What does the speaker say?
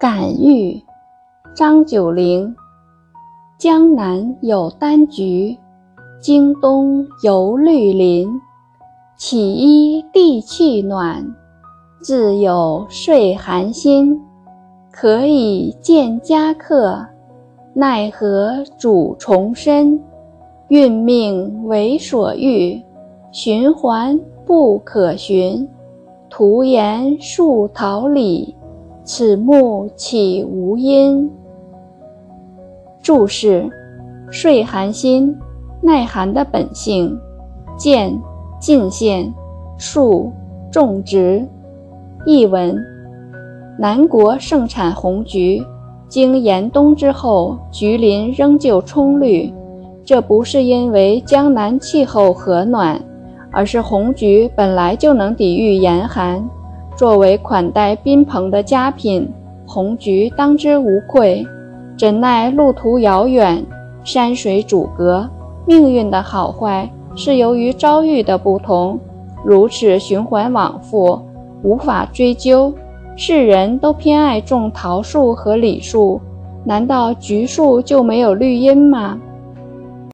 感遇，张九龄。江南有丹菊，京东有绿林。起依地气暖，自有岁寒心。可以见佳客，奈何主重身？运命为所欲，循环不可寻。徒言树桃李。此木岂无因？注释：岁寒心，耐寒的本性。见进献，树种植。译文：南国盛产红菊，经严冬之后，菊林仍旧葱绿。这不是因为江南气候和暖，而是红菊本来就能抵御严寒。作为款待宾朋的佳品，红菊当之无愧。怎奈路途遥远，山水阻隔，命运的好坏是由于遭遇的不同，如此循环往复，无法追究。世人都偏爱种桃树和李树，难道橘树就没有绿荫吗？